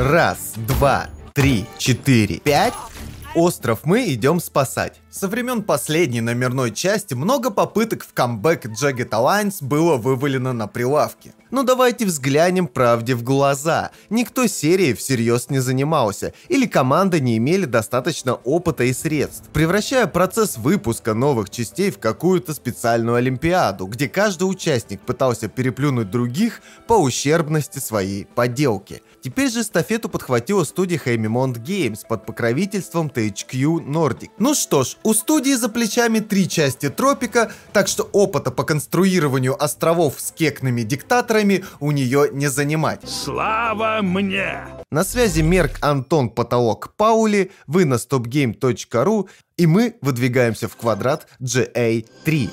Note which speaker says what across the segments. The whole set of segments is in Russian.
Speaker 1: Раз, два, три, четыре, пять. Остров мы идем спасать. Со времен последней номерной части много попыток в камбэк Jagged Alliance было вывалено на прилавки. Но давайте взглянем правде в глаза. Никто серией всерьез не занимался, или команда не имели достаточно опыта и средств, превращая процесс выпуска новых частей в какую-то специальную олимпиаду, где каждый участник пытался переплюнуть других по ущербности своей поделки. Теперь же эстафету подхватила студия Haemimont Games под покровительством THQ Nordic. Ну что ж, у студии за плечами три части Тропика, так что опыта по конструированию островов с кекными диктаторами у нее не занимать.
Speaker 2: Слава мне!
Speaker 1: На связи Мерк Антон Потолок Паули, вы на stopgame.ru и мы выдвигаемся в квадрат GA3.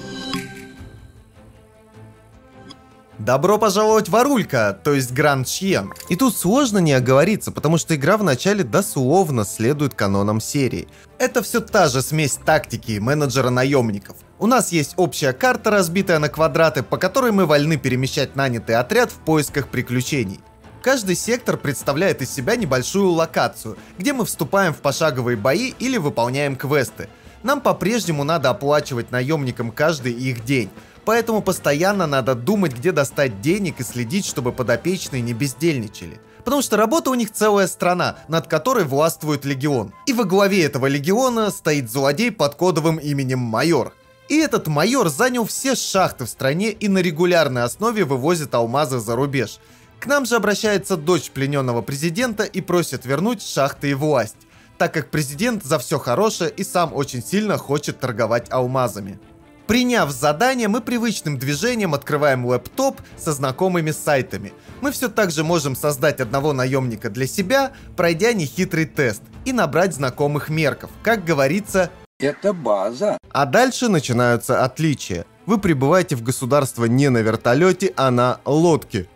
Speaker 1: Добро пожаловать в Арулька, то есть Гранд Чьен. И тут сложно не оговориться, потому что игра вначале дословно следует канонам серии. Это все та же смесь тактики и менеджера наемников. У нас есть общая карта, разбитая на квадраты, по которой мы вольны перемещать нанятый отряд в поисках приключений. Каждый сектор представляет из себя небольшую локацию, где мы вступаем в пошаговые бои или выполняем квесты. Нам по-прежнему надо оплачивать наемникам каждый их день, Поэтому постоянно надо думать, где достать денег и следить, чтобы подопечные не бездельничали. Потому что работа у них целая страна, над которой властвует легион. И во главе этого легиона стоит злодей под кодовым именем Майор. И этот майор занял все шахты в стране и на регулярной основе вывозит алмазы за рубеж. К нам же обращается дочь плененного президента и просит вернуть шахты и власть, так как президент за все хорошее и сам очень сильно хочет торговать алмазами. Приняв задание, мы привычным движением открываем лэптоп со знакомыми сайтами. Мы все так же можем создать одного наемника для себя, пройдя нехитрый тест, и набрать знакомых мерков. Как говорится,
Speaker 3: это база.
Speaker 1: А дальше начинаются отличия. Вы прибываете в государство не на вертолете, а на лодке.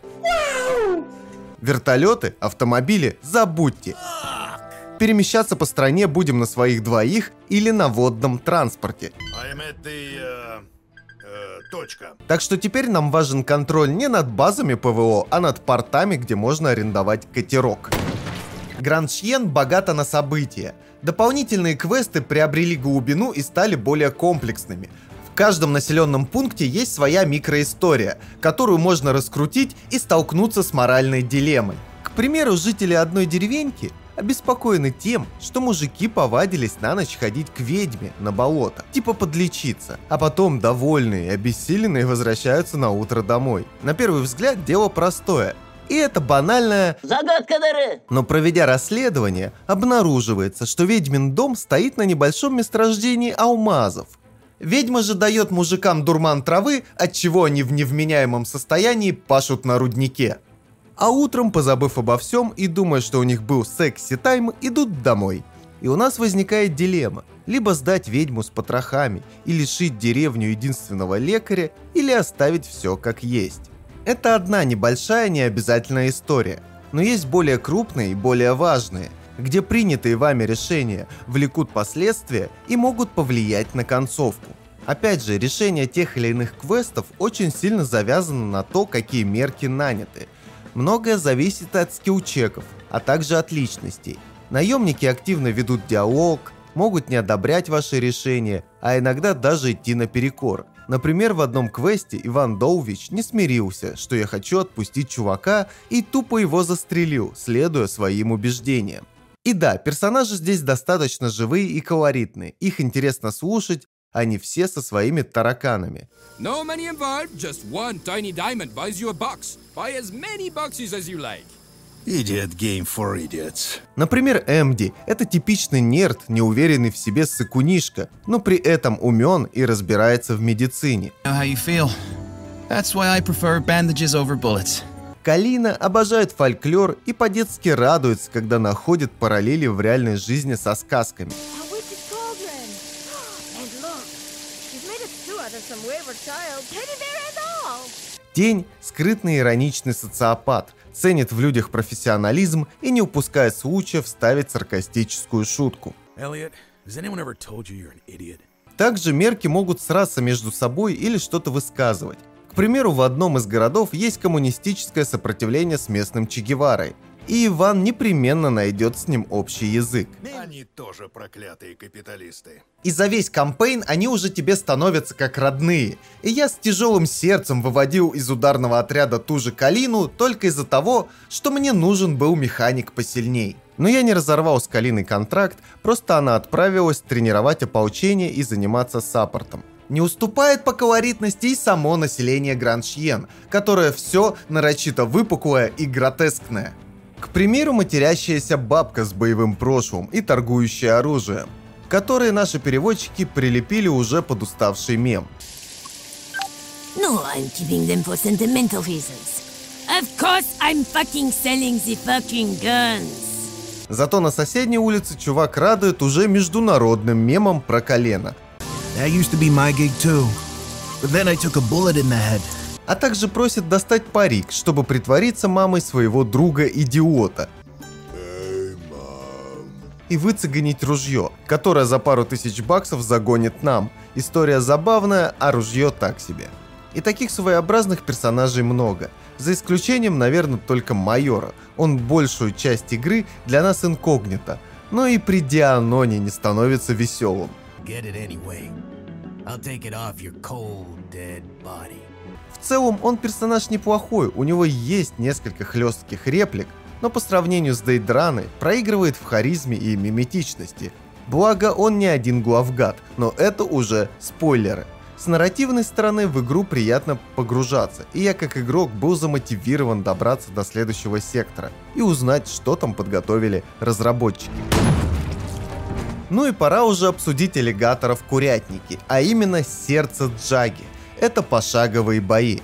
Speaker 1: Вертолеты, автомобили забудьте перемещаться по стране будем на своих двоих или на водном транспорте.
Speaker 2: Э, э, точка.
Speaker 1: Так что теперь нам важен контроль не над базами ПВО, а над портами, где можно арендовать катерок. Гранд Шьен богата на события. Дополнительные квесты приобрели глубину и стали более комплексными. В каждом населенном пункте есть своя микроистория, которую можно раскрутить и столкнуться с моральной дилеммой. К примеру, жители одной деревеньки обеспокоены тем, что мужики повадились на ночь ходить к ведьме на болото, типа подлечиться, а потом довольные и обессиленные возвращаются на утро домой. На первый взгляд дело простое, и это банальная
Speaker 4: загадка дыры.
Speaker 1: Но проведя расследование, обнаруживается, что ведьмин дом стоит на небольшом месторождении алмазов. Ведьма же дает мужикам дурман травы, от чего они в невменяемом состоянии пашут на руднике а утром, позабыв обо всем и думая, что у них был секси-тайм, идут домой. И у нас возникает дилемма. Либо сдать ведьму с потрохами и лишить деревню единственного лекаря, или оставить все как есть. Это одна небольшая необязательная история. Но есть более крупные и более важные, где принятые вами решения влекут последствия и могут повлиять на концовку. Опять же, решение тех или иных квестов очень сильно завязано на то, какие мерки наняты – Многое зависит от скиллчеков, а также от личностей. Наемники активно ведут диалог, могут не одобрять ваши решения, а иногда даже идти наперекор. Например, в одном квесте Иван Долвич не смирился, что я хочу отпустить чувака и тупо его застрелил, следуя своим убеждениям. И да, персонажи здесь достаточно живые и колоритные, их интересно слушать, они все со своими тараканами.
Speaker 5: No money involved, just one tiny diamond buys you a box. Buy as many boxes as you like.
Speaker 2: Idiot game for idiots.
Speaker 1: Например, Эмди – это типичный нерд, неуверенный в себе сыкунишка, но при этом умен и разбирается в медицине. Калина обожает фольклор и по-детски радуется, когда находит параллели в реальной жизни со сказками. Тень – скрытный ироничный социопат, ценит в людях профессионализм и не упускает случая вставить саркастическую шутку. Также мерки могут сраться между собой или что-то высказывать. К примеру, в одном из городов есть коммунистическое сопротивление с местным Че Геварой. И Иван непременно найдет с ним общий язык.
Speaker 2: Они тоже проклятые капиталисты.
Speaker 1: И за весь кампейн они уже тебе становятся как родные. И я с тяжелым сердцем выводил из ударного отряда ту же Калину только из-за того, что мне нужен был механик посильней. Но я не разорвал с Калиной контракт, просто она отправилась тренировать ополчение и заниматься саппортом. Не уступает по колоритности и само население Граншьен, которое все нарочито выпуклое и гротескное. К примеру, матерящаяся бабка с боевым прошлым и торгующая оружием, которые наши переводчики прилепили уже под уставший мем.
Speaker 3: No, I'm keeping them for sentimental reasons. Of course, I'm fucking selling the fucking guns.
Speaker 1: Зато на соседней улице чувак радует уже международным мемом про колено.
Speaker 4: That used to be my gig too. But then I took a bullet in the head.
Speaker 1: А также просит достать парик, чтобы притвориться мамой своего друга-идиота. И выцегонить ружье, которое за пару тысяч баксов загонит нам. История забавная, а ружье так себе. И таких своеобразных персонажей много. За исключением, наверное, только майора. Он большую часть игры для нас инкогнито. Но и при Дианоне не становится веселым.
Speaker 4: Get it anyway. I'll take it off your cold, dead body.
Speaker 1: В целом он персонаж неплохой, у него есть несколько хлестких реплик, но по сравнению с Дейдраной проигрывает в харизме и миметичности. Благо он не один главгад, но это уже спойлеры. С нарративной стороны в игру приятно погружаться, и я как игрок был замотивирован добраться до следующего сектора и узнать, что там подготовили разработчики. Ну и пора уже обсудить аллигаторов курятники, а именно сердце Джаги. Это пошаговые бои.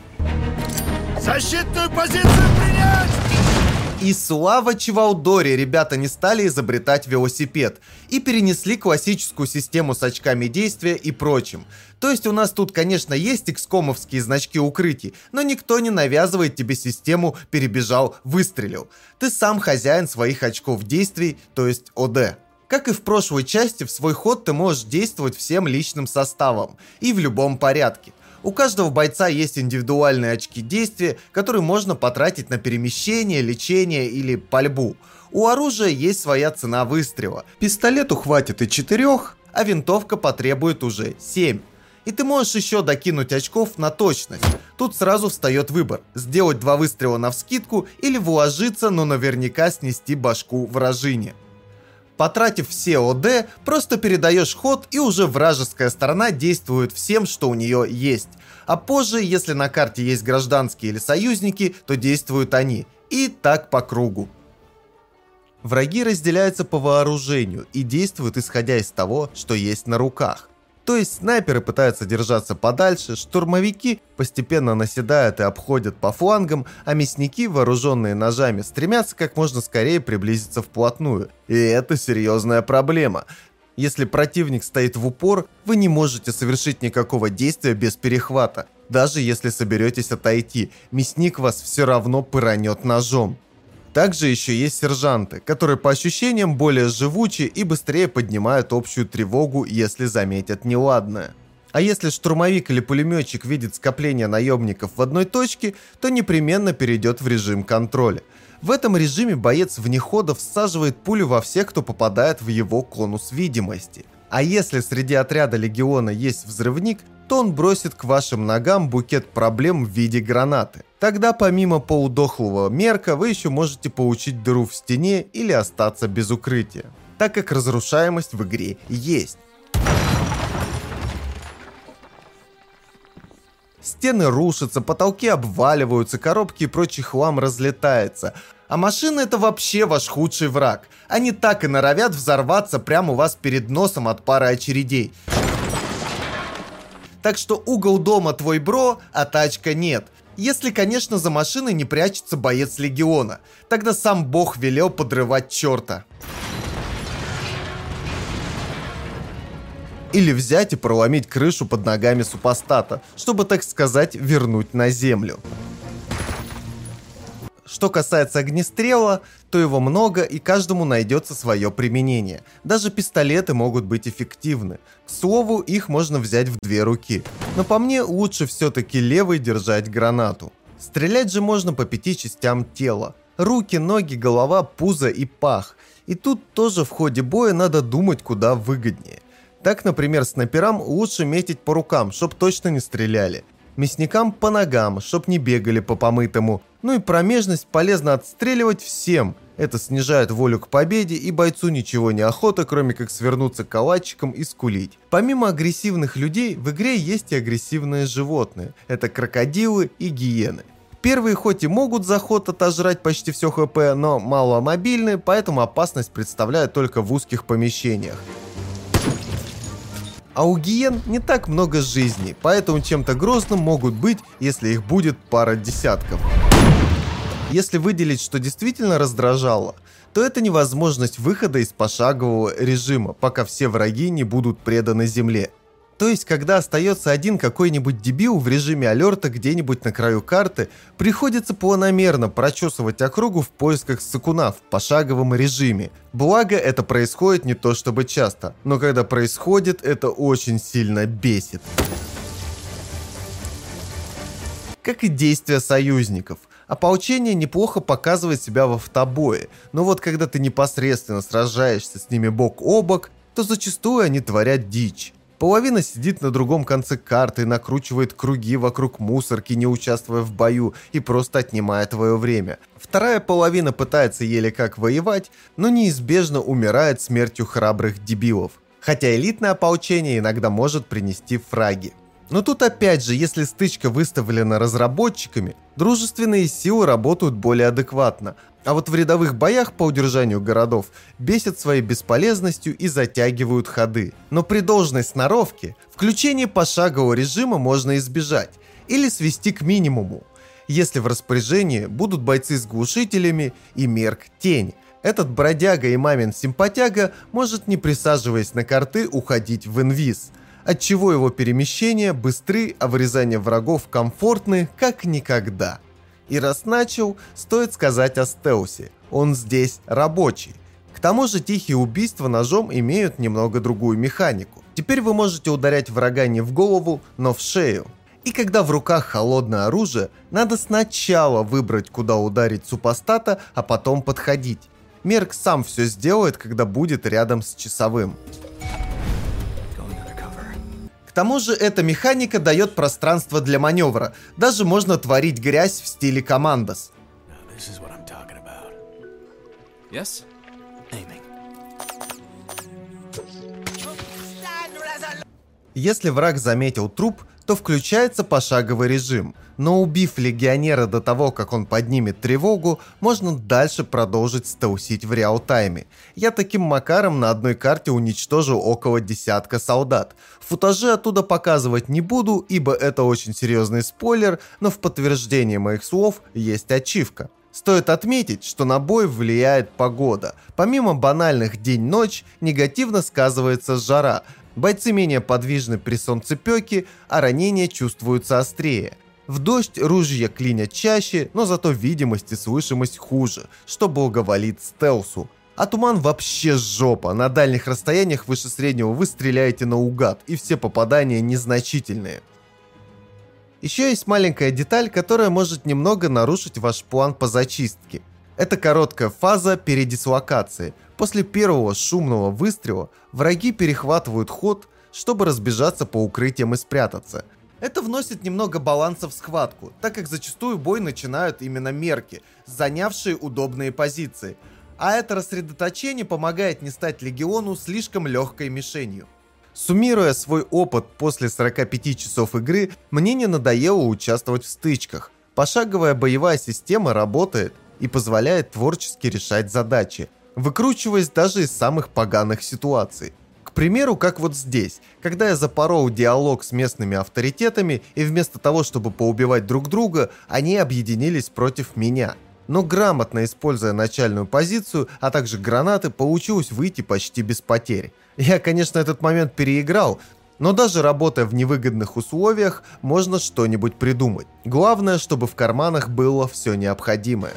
Speaker 2: Защитную позицию принять!
Speaker 1: И слава Чевалдоре, ребята не стали изобретать велосипед и перенесли классическую систему с очками действия и прочим. То есть у нас тут, конечно, есть экскомовские значки укрытий, но никто не навязывает тебе систему «перебежал, выстрелил». Ты сам хозяин своих очков действий, то есть ОД. Как и в прошлой части, в свой ход ты можешь действовать всем личным составом и в любом порядке. У каждого бойца есть индивидуальные очки действия, которые можно потратить на перемещение, лечение или пальбу. У оружия есть своя цена выстрела. Пистолету хватит и четырех, а винтовка потребует уже 7. И ты можешь еще докинуть очков на точность. Тут сразу встает выбор, сделать два выстрела на вскидку или вложиться, но наверняка снести башку вражине. Потратив все ОД, просто передаешь ход и уже вражеская сторона действует всем, что у нее есть. А позже, если на карте есть гражданские или союзники, то действуют они. И так по кругу. Враги разделяются по вооружению и действуют исходя из того, что есть на руках. То есть снайперы пытаются держаться подальше, штурмовики постепенно наседают и обходят по флангам, а мясники, вооруженные ножами, стремятся как можно скорее приблизиться вплотную. И это серьезная проблема. Если противник стоит в упор, вы не можете совершить никакого действия без перехвата. Даже если соберетесь отойти, мясник вас все равно пыранет ножом. Также еще есть сержанты, которые по ощущениям более живучи и быстрее поднимают общую тревогу, если заметят неладное. А если штурмовик или пулеметчик видит скопление наемников в одной точке, то непременно перейдет в режим контроля. В этом режиме боец вне хода всаживает пулю во всех, кто попадает в его конус видимости. А если среди отряда легиона есть взрывник, то он бросит к вашим ногам букет проблем в виде гранаты. Тогда помимо полудохлого мерка вы еще можете получить дыру в стене или остаться без укрытия, так как разрушаемость в игре есть. Стены рушатся, потолки обваливаются, коробки и прочий хлам разлетается. А машины это вообще ваш худший враг. Они так и норовят взорваться прямо у вас перед носом от пары очередей. Так что угол дома твой бро, а тачка нет. Если, конечно, за машиной не прячется боец легиона. Тогда сам бог велел подрывать черта. Или взять и проломить крышу под ногами супостата, чтобы, так сказать, вернуть на землю. Что касается огнестрела, то его много и каждому найдется свое применение. Даже пистолеты могут быть эффективны. К слову, их можно взять в две руки. Но по мне лучше все-таки левой держать гранату. Стрелять же можно по пяти частям тела. Руки, ноги, голова, пузо и пах. И тут тоже в ходе боя надо думать куда выгоднее. Так, например, снайперам лучше метить по рукам, чтоб точно не стреляли. Мясникам по ногам, чтоб не бегали по помытому. Ну и промежность полезно отстреливать всем. Это снижает волю к победе, и бойцу ничего не охота, кроме как свернуться калачиком и скулить. Помимо агрессивных людей, в игре есть и агрессивные животные. Это крокодилы и гиены. Первые хоть и могут за ход отожрать почти все хп, но маломобильны, поэтому опасность представляют только в узких помещениях. А у гиен не так много жизней, поэтому чем-то грозным могут быть, если их будет пара десятков. Если выделить, что действительно раздражало, то это невозможность выхода из пошагового режима, пока все враги не будут преданы земле. То есть, когда остается один какой-нибудь дебил в режиме алерта где-нибудь на краю карты, приходится планомерно прочесывать округу в поисках сакуна в пошаговом режиме. Благо, это происходит не то чтобы часто, но когда происходит, это очень сильно бесит. Как и действия союзников. Ополчение неплохо показывает себя в автобое, но вот когда ты непосредственно сражаешься с ними бок о бок, то зачастую они творят дичь. Половина сидит на другом конце карты, накручивает круги вокруг мусорки, не участвуя в бою, и просто отнимая твое время. Вторая половина пытается еле как воевать, но неизбежно умирает смертью храбрых дебилов. Хотя элитное ополчение иногда может принести фраги. Но тут опять же, если стычка выставлена разработчиками, дружественные силы работают более адекватно, а вот в рядовых боях по удержанию городов бесят своей бесполезностью и затягивают ходы. Но при должной сноровке включение пошагового режима можно избежать или свести к минимуму, если в распоряжении будут бойцы с глушителями и мерк тень. Этот бродяга и мамин симпатяга может, не присаживаясь на карты, уходить в инвиз, отчего его перемещения быстры, а вырезание врагов комфортны, как никогда. И раз начал, стоит сказать о стелсе. Он здесь рабочий. К тому же тихие убийства ножом имеют немного другую механику. Теперь вы можете ударять врага не в голову, но в шею. И когда в руках холодное оружие, надо сначала выбрать, куда ударить супостата, а потом подходить. Мерк сам все сделает, когда будет рядом с часовым тому же эта механика дает пространство для маневра. Даже можно творить грязь в стиле командос.
Speaker 5: Yes?
Speaker 1: Если враг заметил труп, то включается пошаговый режим, но убив легионера до того, как он поднимет тревогу, можно дальше продолжить стелсить в реал-тайме. Я таким макаром на одной карте уничтожил около десятка солдат. Футажи оттуда показывать не буду, ибо это очень серьезный спойлер, но в подтверждение моих слов есть ачивка. Стоит отметить, что на бой влияет погода. Помимо банальных день-ночь, негативно сказывается жара, Бойцы менее подвижны при солнцепеке, а ранения чувствуются острее. В дождь ружья клинят чаще, но зато видимость и слышимость хуже, что благоволит стелсу. А туман вообще жопа, на дальних расстояниях выше среднего вы стреляете наугад, и все попадания незначительные. Еще есть маленькая деталь, которая может немного нарушить ваш план по зачистке. Это короткая фаза передислокации – После первого шумного выстрела враги перехватывают ход, чтобы разбежаться по укрытиям и спрятаться. Это вносит немного баланса в схватку, так как зачастую бой начинают именно мерки, занявшие удобные позиции. А это рассредоточение помогает не стать легиону слишком легкой мишенью. Суммируя свой опыт после 45 часов игры, мне не надоело участвовать в стычках. Пошаговая боевая система работает и позволяет творчески решать задачи, выкручиваясь даже из самых поганых ситуаций. К примеру, как вот здесь, когда я запорол диалог с местными авторитетами, и вместо того, чтобы поубивать друг друга, они объединились против меня. Но грамотно используя начальную позицию, а также гранаты, получилось выйти почти без потерь. Я, конечно, этот момент переиграл, но даже работая в невыгодных условиях, можно что-нибудь придумать. Главное, чтобы в карманах было все необходимое.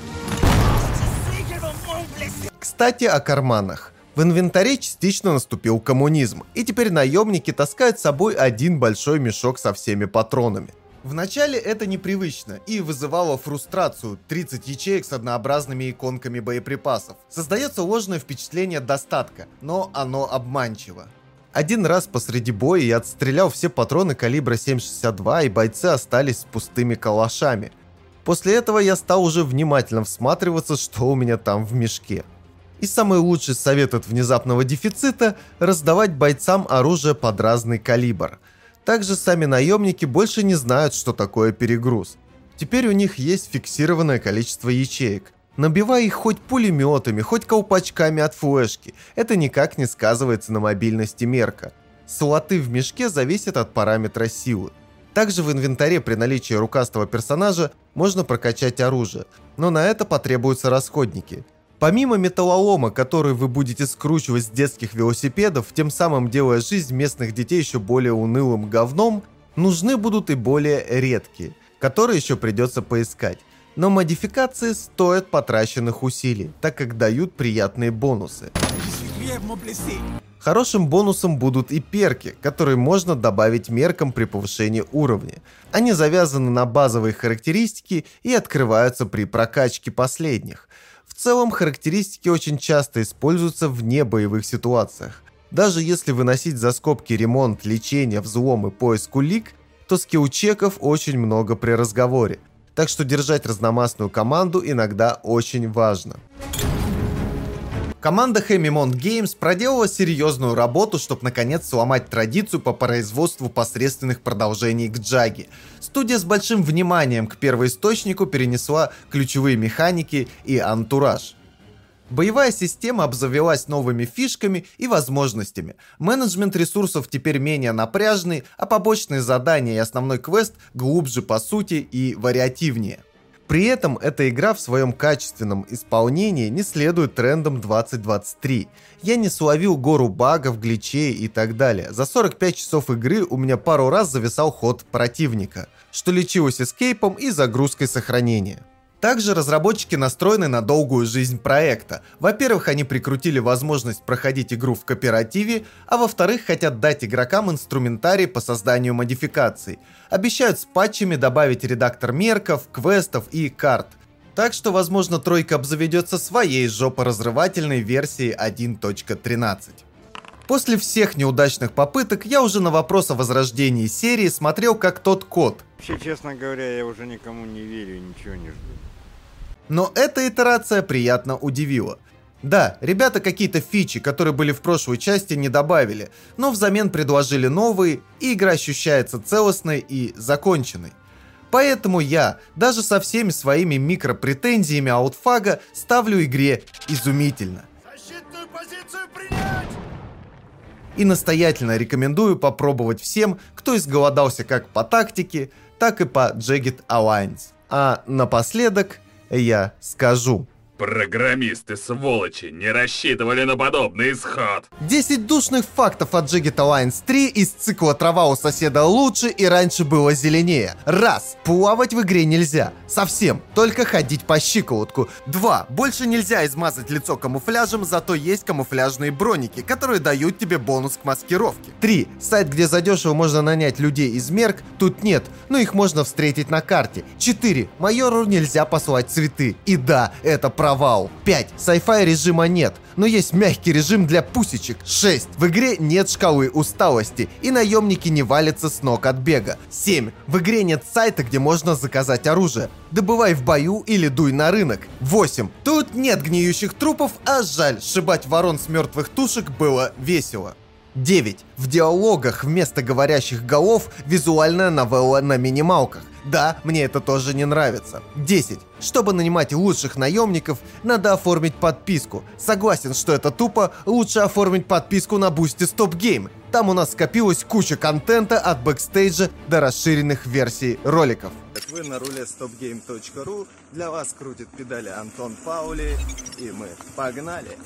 Speaker 1: Кстати, о карманах. В инвентаре частично наступил коммунизм, и теперь наемники таскают с собой один большой мешок со всеми патронами. Вначале это непривычно и вызывало фрустрацию 30 ячеек с однообразными иконками боеприпасов. Создается ложное впечатление достатка, но оно обманчиво. Один раз посреди боя я отстрелял все патроны калибра 7,62 и бойцы остались с пустыми калашами. После этого я стал уже внимательно всматриваться, что у меня там в мешке. И самый лучший совет от внезапного дефицита – раздавать бойцам оружие под разный калибр – также сами наемники больше не знают, что такое перегруз. Теперь у них есть фиксированное количество ячеек. Набивай их хоть пулеметами, хоть колпачками от флешки, это никак не сказывается на мобильности мерка. Слоты в мешке зависят от параметра силы. Также в инвентаре при наличии рукастого персонажа можно прокачать оружие, но на это потребуются расходники – Помимо металлолома, который вы будете скручивать с детских велосипедов, тем самым делая жизнь местных детей еще более унылым говном, нужны будут и более редкие, которые еще придется поискать. Но модификации стоят потраченных усилий, так как дают приятные бонусы. Хорошим бонусом будут и перки, которые можно добавить меркам при повышении уровня. Они завязаны на базовые характеристики и открываются при прокачке последних. В целом, характеристики очень часто используются в небоевых ситуациях. Даже если выносить за скобки ремонт, лечение, взлом и поиск улик, то скилл-чеков очень много при разговоре. Так что держать разномастную команду иногда очень важно. Команда Hemimont Games проделала серьезную работу, чтобы наконец сломать традицию по производству посредственных продолжений к Джаге. Студия с большим вниманием к первоисточнику перенесла ключевые механики и антураж. Боевая система обзавелась новыми фишками и возможностями. Менеджмент ресурсов теперь менее напряжный, а побочные задания и основной квест глубже по сути и вариативнее. При этом эта игра в своем качественном исполнении не следует трендам 2023. Я не словил гору багов, гличей и так далее. За 45 часов игры у меня пару раз зависал ход противника, что лечилось эскейпом и загрузкой сохранения. Также разработчики настроены на долгую жизнь проекта. Во-первых, они прикрутили возможность проходить игру в кооперативе, а во-вторых, хотят дать игрокам инструментарий по созданию модификаций. Обещают с патчами добавить редактор мерков, квестов и карт. Так что, возможно, тройка обзаведется своей жопоразрывательной версией 1.13. После всех неудачных попыток я уже на вопрос о возрождении серии смотрел как тот кот.
Speaker 6: Вообще, честно говоря, я уже никому не верю и ничего не жду.
Speaker 1: Но эта итерация приятно удивила. Да, ребята какие-то фичи, которые были в прошлой части, не добавили, но взамен предложили новые, и игра ощущается целостной и законченной. Поэтому я, даже со всеми своими микропретензиями аутфага, ставлю игре изумительно.
Speaker 2: Защитную позицию принять!
Speaker 1: И настоятельно рекомендую попробовать всем, кто изголодался как по тактике, так и по Jagged Alliance. А напоследок я скажу.
Speaker 7: Программисты, сволочи, не рассчитывали на подобный исход.
Speaker 1: 10 душных фактов от Jagged Alliance 3 из цикла «Трава у соседа лучше» и раньше было зеленее. Раз. Плавать в игре нельзя. Совсем. Только ходить по щиколотку. Два. Больше нельзя измазать лицо камуфляжем, зато есть камуфляжные броники, которые дают тебе бонус к маскировке. Три. Сайт, где задешево можно нанять людей из мерк, тут нет, но их можно встретить на карте. Четыре. Майору нельзя послать цветы. И да, это правда провал. 5. Sci-fi режима нет, но есть мягкий режим для пусечек. 6. В игре нет шкалы усталости, и наемники не валятся с ног от бега. 7. В игре нет сайта, где можно заказать оружие. Добывай в бою или дуй на рынок. 8. Тут нет гниющих трупов, а жаль, сшибать ворон с мертвых тушек было весело. 9. В диалогах вместо говорящих голов визуальная новелла на минималках. Да, мне это тоже не нравится. 10. Чтобы нанимать лучших наемников, надо оформить подписку. Согласен, что это тупо, лучше оформить подписку на Boosty Stop Game. Там у нас скопилась куча контента от бэкстейджа до расширенных версий роликов.
Speaker 8: Вы на руле stopgame.ru. Для вас крутит педали Антон Паули. И мы погнали.